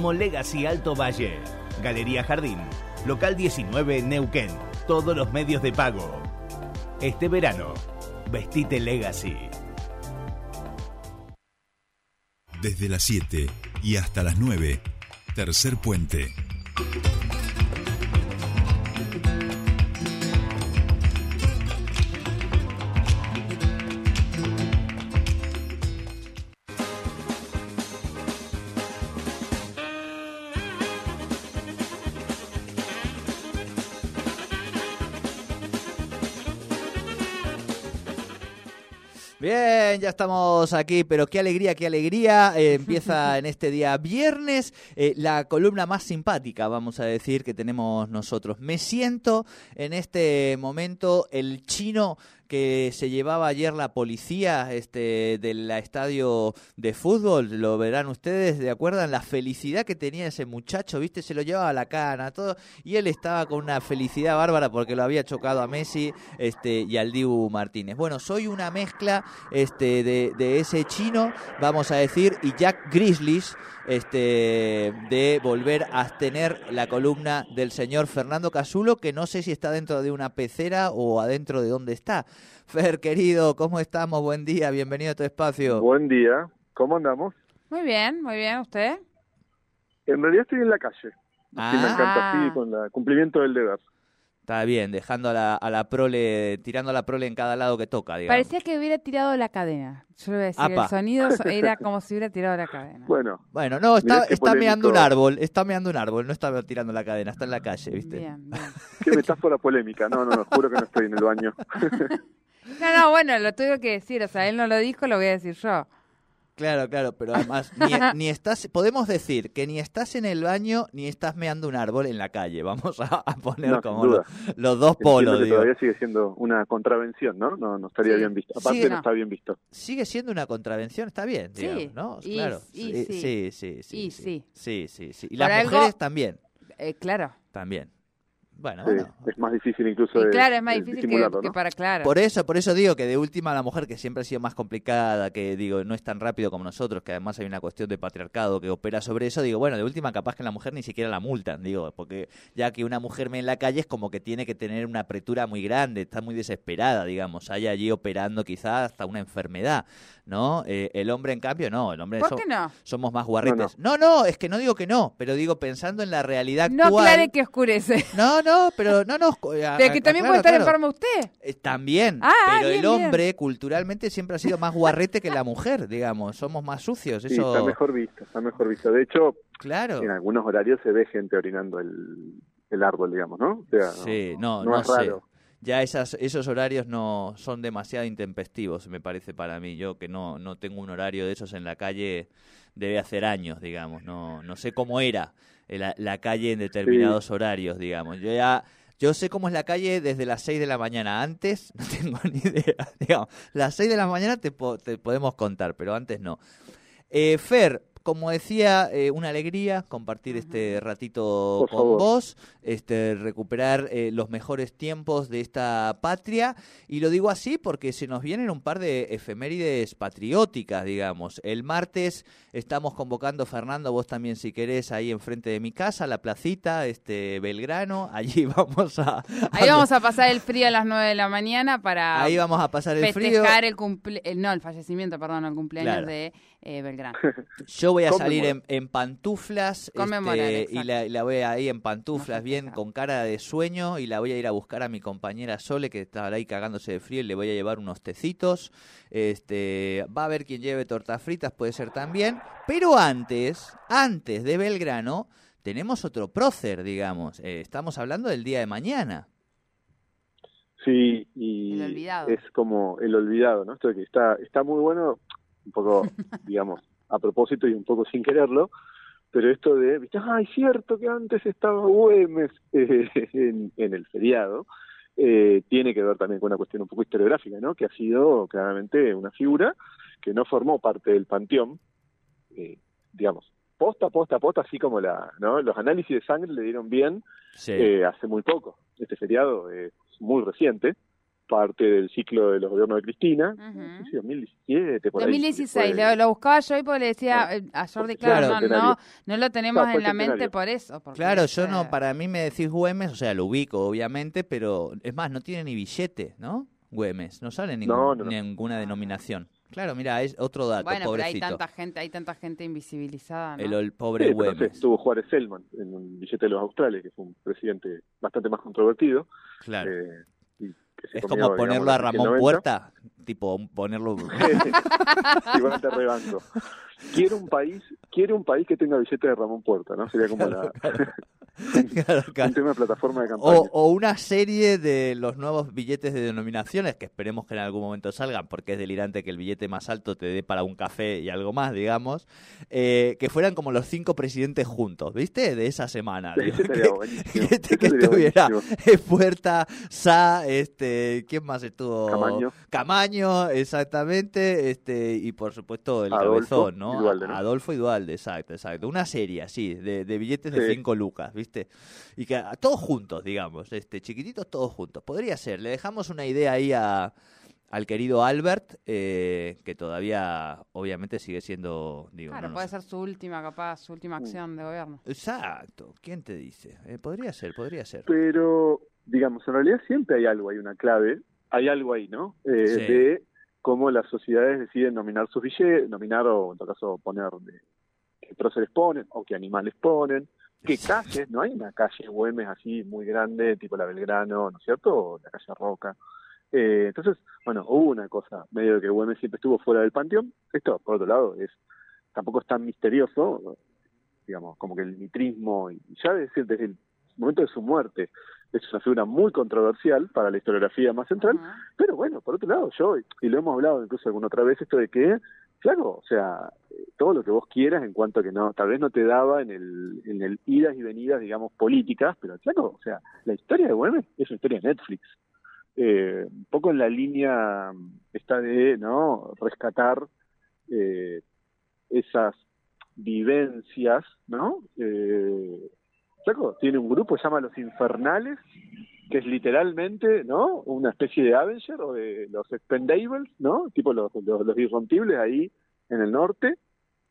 Legacy Alto Valle, Galería Jardín, Local 19 Neuquén, todos los medios de pago. Este verano, vestite Legacy. Desde las 7 y hasta las 9, tercer puente. Bien, ya estamos aquí, pero qué alegría, qué alegría. Eh, empieza en este día viernes eh, la columna más simpática, vamos a decir, que tenemos nosotros. Me siento en este momento el chino que se llevaba ayer la policía este, del estadio de fútbol, lo verán ustedes, ¿de acuerdo? La felicidad que tenía ese muchacho, ¿viste? Se lo llevaba a la cana, todo, y él estaba con una felicidad bárbara porque lo había chocado a Messi este, y al Dibu Martínez. Bueno, soy una mezcla este, de, de ese chino, vamos a decir, y Jack Grizzlies, este, de volver a tener la columna del señor Fernando Casulo, que no sé si está dentro de una pecera o adentro de dónde está. Fer, querido, ¿cómo estamos? Buen día, bienvenido a tu espacio. Buen día, ¿cómo andamos? Muy bien, muy bien, ¿usted? En realidad estoy en la calle. Ah. Sí, me encanta, sí, con el cumplimiento del deber. Está bien, dejando a la, a la prole, tirando a la prole en cada lado que toca, digamos. Parecía que hubiera tirado la cadena. Yo le voy a decir, Apa. el sonido so- era como si hubiera tirado la cadena. Bueno, Bueno, no, está, está meando un árbol, está meando un árbol, no está tirando la cadena, está en la calle, ¿viste? Bien, bien. qué metáfora polémica. No, no, no, juro que no estoy en el baño. No, no, bueno, lo tuve que decir, o sea, él no lo dijo, lo voy a decir yo. Claro, claro, pero además ni, ni estás, podemos decir que ni estás en el baño ni estás meando un árbol en la calle. Vamos a, a poner No, como los, los dos polos. que digo. todavía sigue siendo una contravención, ¿no? No, no estaría Sí. bien visto. Aparte Sí, no no. está bien visto. Sigue siendo una contravención, está bien, Sí, ¿no? y- claro. y sí, sí. sí, sí, sí, Y sí. sí. Sí, sí, sí. Y Por las algo- mujeres también, Eh, claro. también. Bueno, Sí, bueno. es más difícil incluso Y de, claro, es más difícil que, ¿no? para claro. Por eso, por eso digo que de última la mujer que siempre ha sido más complicada, que digo, no es tan rápido como nosotros, que además hay una cuestión de patriarcado que opera sobre eso, digo, bueno, de última capaz que la mujer ni siquiera la multan, digo, porque ya que una mujer me en la calle es como que tiene que tener una apretura muy grande, está muy desesperada, digamos, hay allí operando quizás hasta una enfermedad, ¿no? Eh, el hombre en cambio no, el hombre ¿Por so- qué no? somos más guarretes. No no. es que no digo que no, pero digo pensando en la realidad No actual. aclare que oscurece. No, no, pero no, no. co- a- Pero que también puede estar claro. enfermo usted. Eh, También, Ah, pero bien, el hombre culturalmente siempre ha sido más guarrete que la mujer, digamos, somos más sucios, Sí, eso, está mejor visto, está mejor visto. De hecho, claro. en algunos horarios se ve gente orinando el, el árbol, digamos, ¿no? O sea, Sí, no, no no, es sé. raro. Ya esas, esos horarios no son demasiado intempestivos, me parece para mí. Yo que no, no tengo un horario de esos en la calle debe hacer años, digamos. No, no sé cómo era la, la calle en determinados horarios, digamos. Yo ya yo sé cómo es la calle desde las 6 de la mañana. Antes no tengo ni idea. Digamos, las 6 de la mañana te, po- te podemos contar, pero antes no. Eh, Fer, como decía, eh, una alegría compartir este ratito Por con favor. vos, este, recuperar eh, los mejores tiempos de esta patria. Y lo digo así porque se nos vienen un par de efemérides patrióticas, digamos. El martes estamos convocando, Fernando, vos también si querés, ahí enfrente de mi casa, la placita, este, Belgrano. Allí vamos a... Ahí vamos a pasar el frío a las 9 de la mañana para Ahí vamos a pasar el frío. festejar el cumple el, no, el fallecimiento, perdón, el cumpleaños Claro. de eh, Belgrano. Yo voy a salir en, en pantuflas Conmemorar, este, y la, voy a ir en pantuflas No bien con cara de sueño y la voy a ir a buscar a mi compañera Sole que está ahí cagándose de frío y le voy a llevar unos tecitos. Este, va a haber quien lleve tortas fritas, puede ser también. Pero antes, antes de Belgrano, tenemos otro prócer, digamos. Eh, estamos hablando del día de mañana. Sí, y El olvidado. es como el olvidado, ¿no? Esto de que está, está muy bueno, un poco, digamos, a propósito y un poco sin quererlo, pero esto de, ¿viste? ah, es cierto que antes estaba Güemes eh, en, en el feriado, eh, tiene que ver también con una cuestión un poco historiográfica, ¿no? Que ha sido claramente una figura que no formó parte del panteón, eh, digamos, posta, posta, posta, así como la, ¿no? Los análisis de sangre le dieron bien Sí. eh, hace muy poco. Este feriado es muy reciente, parte del ciclo de los gobiernos de Cristina, Ujú. no sé si 2017, por ahí, 2016, después- lo, lo buscaba yo y porque le decía Ah, eh, a Jordi, claro, fue no, no, no lo tenemos en la mente por eso. porque, Claro, yo no, eh, para mí me decís Güemes, o sea, lo ubico obviamente, pero es más, no tiene ni billete, ¿no? Güemes, no sale ningún- No, no, no. ninguna denominación. Claro, mira, es otro dato, Bueno, pero hay pobrecito. tanta gente, hay tanta gente invisibilizada, ¿no? El, el pobre Sí, Güemes. estuvo Juárez Selman en un billete de los australes, que fue un presidente bastante más controvertido. Claro. eh, que se es comió, como ponerlo digamos, a Ramón 90. Puerta, tipo ponerlo... Igual te rebanco. Quiero un país, quiero un país que tenga billete de Ramón Puerta, ¿no? Sería como la, Claro, claro. un tema de plataforma de campaña. O, o una serie de los nuevos billetes de denominaciones que esperemos que en algún momento salgan, porque es delirante que el billete más alto te dé para un café y algo más, digamos, eh, que fueran como los cinco presidentes juntos, ¿viste? De esa semana. Digo, que, que, que estuviera. Puerta, Sa, este, ¿quién más estuvo? Camaño. Camaño, exactamente, este, y por supuesto el Adolfo cabezón, ¿no? y Dualde, ¿no? Adolfo y Dualde, exacto, exacto. Una serie así, de, de billetes de Sí. cinco lucas, ¿viste? Y que a- todos juntos, digamos, este, chiquititos todos juntos. Podría ser. Le dejamos una idea ahí a, al querido Albert, eh, que todavía obviamente sigue siendo, digo, Claro, no, no puede sé. ser su última, capaz, su última Mm. acción de gobierno. Exacto. ¿Quién te dice? Eh, podría ser, podría ser. Pero, digamos, en realidad siempre hay algo, hay una clave, hay algo ahí, ¿no? Eh, Sí. De cómo las sociedades deciden nominar sus billetes, nominar o en todo caso poner de, qué próceres ponen o qué animales ponen, qué calles, no hay una calle Güemes así muy grande, tipo la Belgrano, ¿no es cierto? O la calle Roca. Eh, entonces, bueno, hubo una cosa, medio de que Güemes siempre estuvo fuera del panteón. Esto, por otro lado, es tampoco es tan misterioso, digamos, como que el mitrismo, y ya decir, desde el momento de su muerte, es una figura muy controversial para la historiografía más central, pero bueno, por otro lado, yo, y lo hemos hablado incluso alguna otra vez, esto de que, claro, o sea, todo lo que vos quieras en cuanto a que no, tal vez no te daba en el, en el idas y venidas, digamos, políticas, pero claro, o sea, la historia de Güemes es una historia de Netflix. Eh, un poco en la línea está de, ¿no?, rescatar eh, esas vivencias, ¿no? Eh, Tiene un grupo que se llama Los Infernales, que es literalmente, ¿no? Una especie de Avenger o de los Expendables, ¿no? Tipo los, los, los irrompibles ahí en el norte.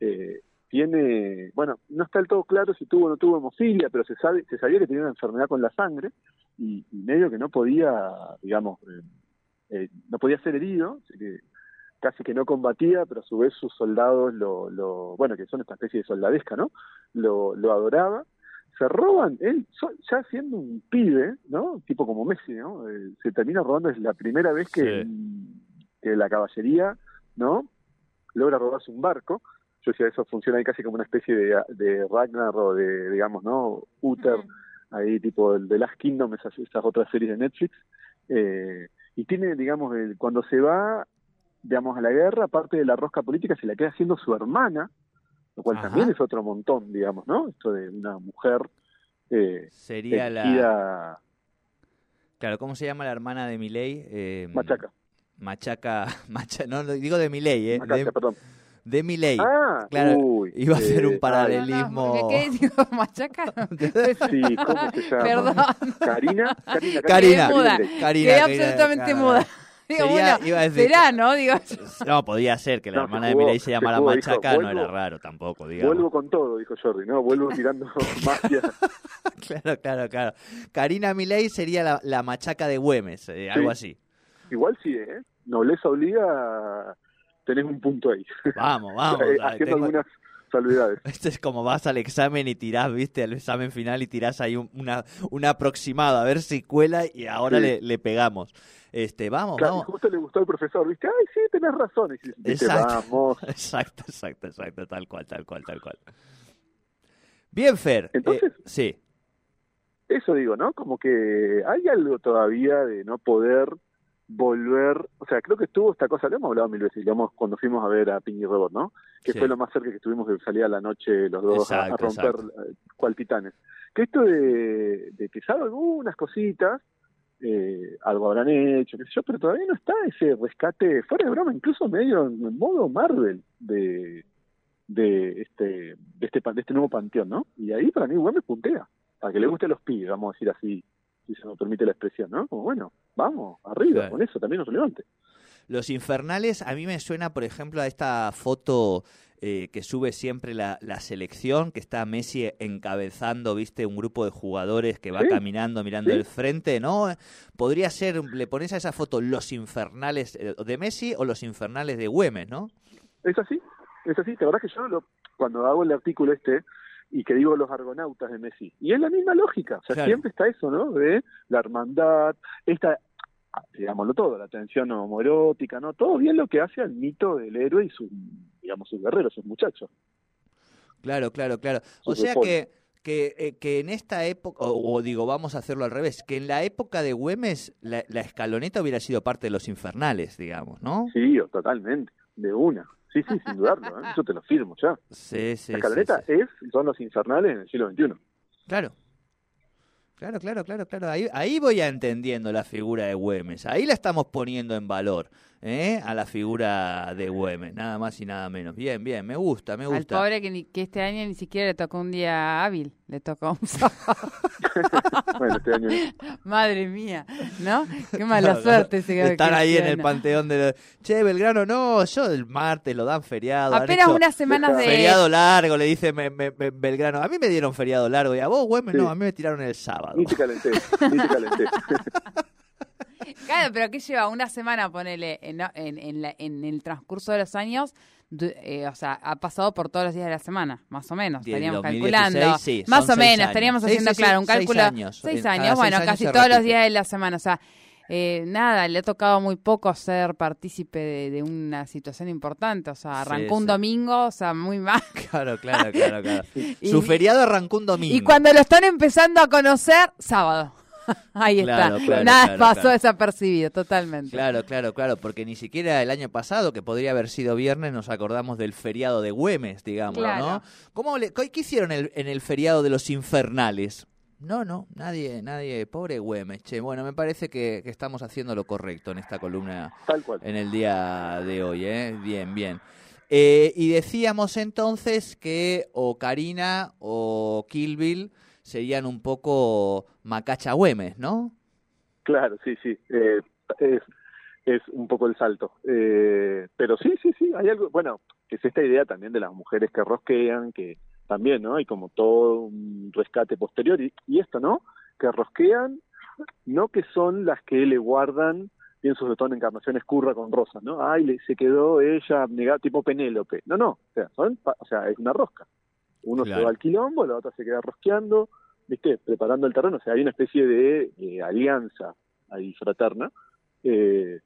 Eh, tiene, bueno, no está del todo claro si tuvo o no tuvo hemofilia, pero se sabe, se sabía que tenía una enfermedad con la sangre y, medio que no podía, digamos, eh, eh, no podía ser herido, casi que no combatía, pero a su vez sus soldados lo, lo bueno, que son esta especie de soldadesca, ¿no? Lo, lo adoraba. Se roban, él, so- ya siendo un pibe, ¿no? Tipo como Messi, ¿no? Eh, se termina robando, es la primera vez que, que la caballería, ¿no? Logra robarse un barco. Yo decía, eso funciona ahí casi como una especie de, de Ragnar o de, digamos, ¿no? Uther, ahí tipo el de Last Kingdom, esas, esas otras series de Netflix. Eh, y tiene, digamos, el- cuando se va, digamos, a la guerra, parte de la rosca política se la queda haciendo su hermana, lo cual Ajá. también es otro montón, digamos, ¿no? Esto de una mujer eh, Sería la... Claro, ¿cómo se llama la hermana de Milei? Eh, machaca, Machaca, macha, no, no, digo de Milei, ¿eh? macaca, De, perdón. de Milei. Ah, claro, uy, iba a ser un eh, paralelo. No, no, Paralelismo. ¿Qué, qué digo? ¿Machaca? Sí, ¿cómo se llama? Perdón. Karina, Karina, Karina, Quedé absolutamente muda. Digo, Sería- bueno, iba a decir- será, ¿no? Digo, No, podía ser que la No, hermana de Milei se se llamara jugó, dijo, Machaca, no vuelvo- era raro tampoco, digamos. Vuelvo con todo, dijo Jordi, ¿no? Vuelvo tirando magia. Claro, claro, claro. Karina Milei sería la, la machaca de Güemes, eh, algo así. Igual sí, ¿eh? Nobleza obliga, tenés un punto ahí. Vamos, vamos. Eh, haciendo tengo- algunas salvedades. Esto es como vas al examen y tirás, viste, al examen final y tirás ahí un, una, un aproximado, a ver si cuela y ahora Sí. le, le pegamos. Este, vamos, Claro, y vamos. justo le gustó al profesor, ¿viste? Ay, sí, tenés razón. Y dice, Exacto. vamos. Exacto, exacto, exacto, tal cual, tal cual, tal cual. Bien, Fer. eh, Entonces- sí, Eso digo, ¿no? Como que hay algo todavía de no poder volver, o sea, creo que estuvo esta cosa, lo hemos hablado mil veces, digamos, cuando fuimos a ver a Ping y Robot, ¿no? Que Sí. fue lo más cerca que estuvimos de salir a la noche los dos a- a, Exacto, romper eh, cual titanes. Que esto de, de que sabe algunas cositas, eh, algo habrán hecho, qué sé yo, pero todavía no está ese rescate, fuera de broma, incluso medio en, modo Marvel de de este de este de este nuevo panteón, ¿no? Y ahí para mí Güemes puntea, para que le guste a los pibes, vamos a decir así, si se me permite la expresión, ¿no? Como bueno, vamos, arriba, Claro. con eso también es relevante. Los infernales, a mí me suena, por ejemplo, a esta foto eh, que sube siempre la, la selección, que está Messi encabezando, viste, un grupo de jugadores que va Sí, caminando, mirando sí. el frente, ¿no? Podría ser, le pones a esa foto los infernales eh, de Messi o los infernales de Güemes, ¿no? Es así, es así. La verdad que yo lo- cuando hago el artículo este y que digo los argonautas de Messi, y es la misma lógica, o sea, Claro. siempre está eso, ¿no? De la hermandad, esta, digámoslo todo, la tensión homoerótica, ¿no? Todo bien lo que hace al mito del héroe y sus, digamos, sus guerreros, sus muchachos. Claro, claro, claro. O sea que, que, eh, que en esta época, o, o digo, vamos a hacerlo al revés, que en la época de Güemes la, la escaloneta hubiera sido parte de los infernales, digamos, ¿no? Sí, totalmente, de una. Sí, sí, sin dudarlo, ¿eh? yo te lo firmo ya. Sí, sí. la escaloneta sí. es, son los infernales en el siglo XXI. Claro. Claro, claro, claro, claro. Ahí, ahí voy entendiendo la figura de Güemes. Ahí la estamos poniendo en valor, ¿eh? A la figura de Güemes, nada más y nada menos. Bien, bien, me gusta, me Al gusta. pobre que, ni- que este año ni siquiera le tocó un día hábil, le tocó un sábado. Bueno, este año Madre mía, ¿no? Qué mala suerte ese Están ahí en el panteón de... los- Che, Belgrano, no, yo el martes lo dan feriado. Apenas unas semanas de... Feriado largo, le dice me- me- me- Belgrano. A mí me dieron feriado largo y a vos, Güemes, Sí. no, a mí me tiraron el sábado. ni te calenté, ni te calenté. Claro, pero ¿qué lleva? Una semana, ponele, en, en, en, la- en el transcurso de los años, du- eh, o sea, ha pasado por todos los días de la semana, más o menos, estaríamos 2016, calculando. sí, más son o seis menos, años. estaríamos Sí, haciendo, sí, sí, claro, un seis cálculo. años. Seis cada años, seis bueno, años casi se todos los repite. días de la semana, o sea, eh, nada, le ha tocado muy poco ser partícipe de, de una situación importante, o sea, Sí, arrancó un sí. domingo, o sea, muy mal. Claro, claro, claro, claro. Y- Su feriado arrancó un domingo. Y cuando lo están empezando a conocer, sábado. Ahí Claro, está. claro, Nada claro, pasó claro. desapercibido, totalmente. Claro, claro, claro, porque ni siquiera el año pasado, que podría haber sido viernes, nos acordamos del feriado de Güemes, digamos, Claro. ¿no? ¿Cómo le, ¿Qué hicieron el- en el feriado de los infernales? No, no, nadie, nadie, pobre Güemes, che. Bueno, me parece que, que estamos haciendo lo correcto en esta columna Tal cual. en el día de hoy, ¿eh? Bien, bien. Eh, y decíamos entonces que o Karina o Kill Bill serían un poco Macacha Güemes, ¿no? Claro, sí, sí. Eh, es, es un poco el salto. Eh, pero sí, sí, sí. Hay algo. Bueno, es esta idea también de las mujeres que rosquean, que también, ¿no? Hay como todo un rescate posterior. Y, esto, ¿no? Que rosquean, no que son las que le guardan. Pienso sobre todo en encarnaciones curra con rosas, ¿no? Ay, le, se quedó ella abnegada, tipo Penélope. No, no. O sea, son, o sea, es una rosca. Uno Claro. se va al quilombo, la otra se queda rosqueando, ¿viste? Preparando el terreno. O sea, hay una especie de eh, alianza ahí fraterna, eh,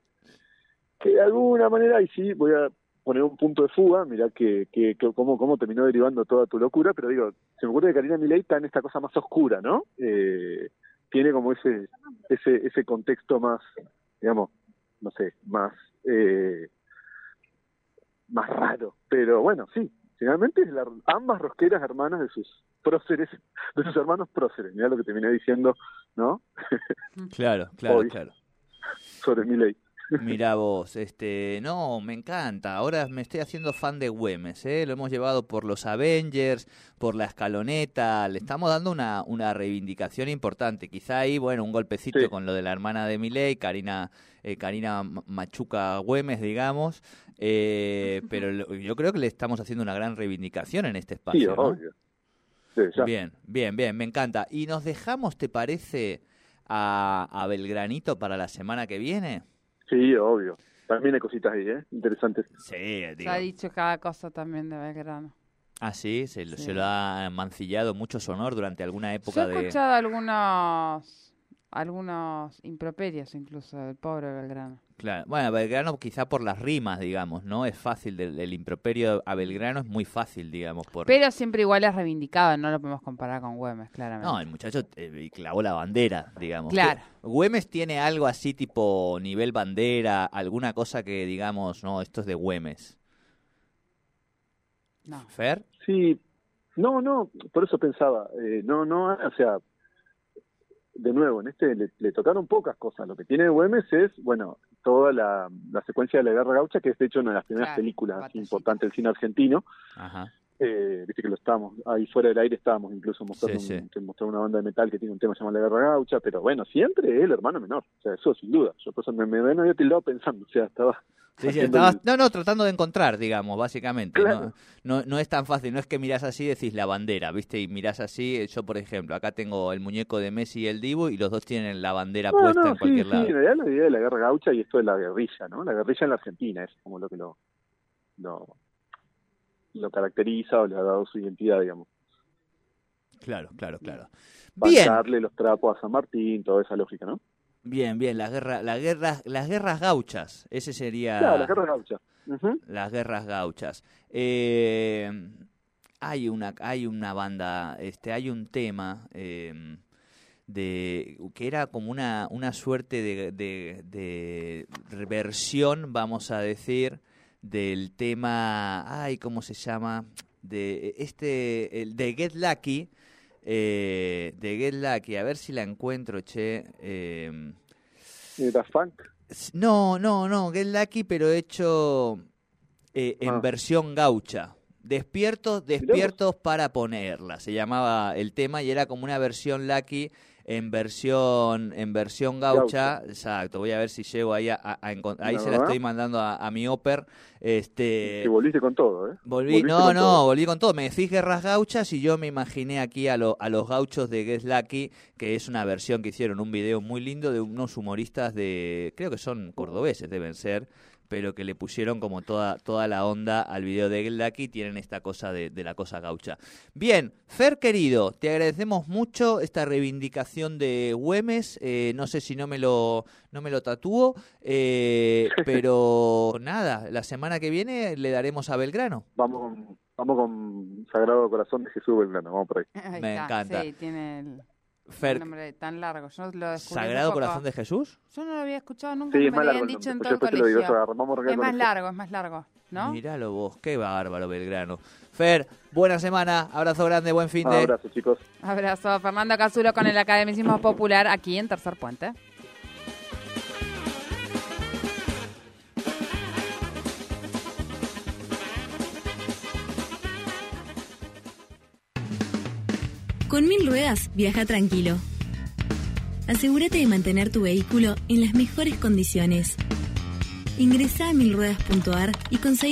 que de alguna manera, y sí, voy a poner un punto de fuga, mirá que, que, que cómo, cómo terminó derivando toda tu locura, pero digo, se me ocurre que Karina Milei está en esta cosa más oscura, ¿no? Eh, tiene como ese, ese, ese contexto más, digamos, no sé, más, eh, más raro, pero bueno, sí, finalmente es la- ambas rosqueras hermanas de sus próceres, de sus hermanos próceres, mirá lo que terminé diciendo, ¿no? Claro, claro, Hoy. claro. Sobre Milei. Mira vos, este, no, me encanta. Ahora me estoy haciendo fan de Güemes, ¿eh? Lo hemos llevado por los Avengers, por la escaloneta. Le estamos dando una, una reivindicación importante. Quizá ahí, bueno, un golpecito Sí. con lo de la hermana de Milei, Karina, eh, Karina Ma- Machuca Güemes, digamos. Eh, pero lo- yo creo que le estamos haciendo una gran reivindicación en este Sí, espacio. ¿no? obvio. Sí, ya. Bien, bien, bien, me encanta. ¿Y nos dejamos, te parece, a, a Belgranito para la semana que viene? Sí, obvio. También hay cositas ahí, ¿eh? Interesantes. Sí, Se digo. ha dicho cada cosa también de Belgrano. Ah, sí, se, lo- Sí. se lo ha mancillado mucho sonor durante alguna Yo época he de... escuchado algunos algunos improperios incluso del pobre Belgrano. Claro. Bueno, Belgrano quizá por las rimas, digamos, ¿no? Es fácil, del, el improperio a Belgrano es muy fácil, digamos, por... Pero siempre igual es reivindicado, no lo podemos comparar con Güemes, claramente. No, el muchacho eh, clavó la bandera, digamos. Claro. Güemes tiene algo así tipo nivel bandera, alguna cosa que digamos, no, esto es de Güemes. No. ¿Fer? Sí, no, no, por eso pensaba, eh, no, no, o sea, de nuevo, en este le, le tocaron pocas cosas. Lo que tiene Güemes es, bueno, toda la, la secuencia de la Guerra Gaucha, que es de hecho una de las primeras Claro, películas importantes del cine argentino, Ajá. Eh, viste que lo estábamos, ahí fuera del aire estábamos incluso mostrando, Sí, un- mostré una banda de metal que tiene un tema llamado La Guerra Gaucha, pero bueno, siempre es el hermano menor, o sea, eso sin duda. Yo por eso me, me, me había tildado pensando, o sea, estaba... Sí, sí, estabas- no, no, tratando de encontrar, digamos, básicamente. Claro. No, no, no es tan fácil, no es que mirás así y decís la bandera, ¿viste? Y mirás así, eh, yo por ejemplo, acá tengo el muñeco de Messi y el Dibu y los dos tienen la bandera No, puesta en sí, cualquier lado. en realidad la idea de la guerra gaucha y esto de la guerrilla, ¿no? La guerrilla en la Argentina es como lo que lo, lo, lo caracteriza o le ha dado su identidad, digamos. Claro, claro, claro. Bien, Bancarle los trapos a San Martín, toda esa lógica, ¿no? Bien, bien, las guerras, las guerras, las guerras gauchas, ese sería... Claro, la guerra gaucha. Ujú. Las guerras gauchas. Eh, hay una, hay una banda, este, hay un tema eh, de que era como una, una suerte de, de, de versión, vamos a decir, del tema, ay, ¿cómo se llama? De este, el de Get Lucky, eh, de Get Lucky, a ver si la encuentro, che. Eh, Punk. S- No, no, no, Get Lucky, pero hecho eh, en Ah. versión gaucha. Despiertos, despiertos para ponerla. Se llamaba el tema y era como una versión Lucky en versión en versión gaucha. Exacto. Voy a ver si llego ahí a, a- ahí se la verdad. estoy mandando a, a mi Oper. Este Que volviste con todo, ¿eh? Volví, Volviste no, no, todo. volví con todo. Me decís guerras gauchas y yo me imaginé aquí a, lo- a los gauchos de Get Lucky, que es una versión que hicieron, un video muy lindo de unos humoristas de, creo que son cordobeses, deben ser, pero que le pusieron como toda, toda la onda al video de Get Lucky, tienen esta cosa de, de la cosa gaucha. Bien, Fer querido, te agradecemos mucho esta reivindicación de Güemes, eh, no sé si no me lo, no me lo tatúo, eh, pero nada, la semana que viene le daremos a Belgrano. Vamos con, vamos con Sagrado Corazón de Jesús Belgrano, vamos por ahí. Ahí Me está, encanta. Sí, tiene el, Fer, nombre tan largo. Yo lo descubrí hace Sagrado. Corazón de Jesús. Yo no lo había escuchado nunca, Sí, es me lo largo habían dicho en todo el colegio. Es más largo, es más largo, ¿no? Míralo vos, qué bárbaro Belgrano. Fer, buena semana, abrazo grande, buen fin Un de. abrazo, chicos. Abrazo. Fernando Cazulo con el Academicismo Popular aquí en Tercer Puente. Con Mil Ruedas, viaja tranquilo. Asegúrate de mantener tu vehículo en las mejores condiciones. Ingresa a milruedas.ar y conseguí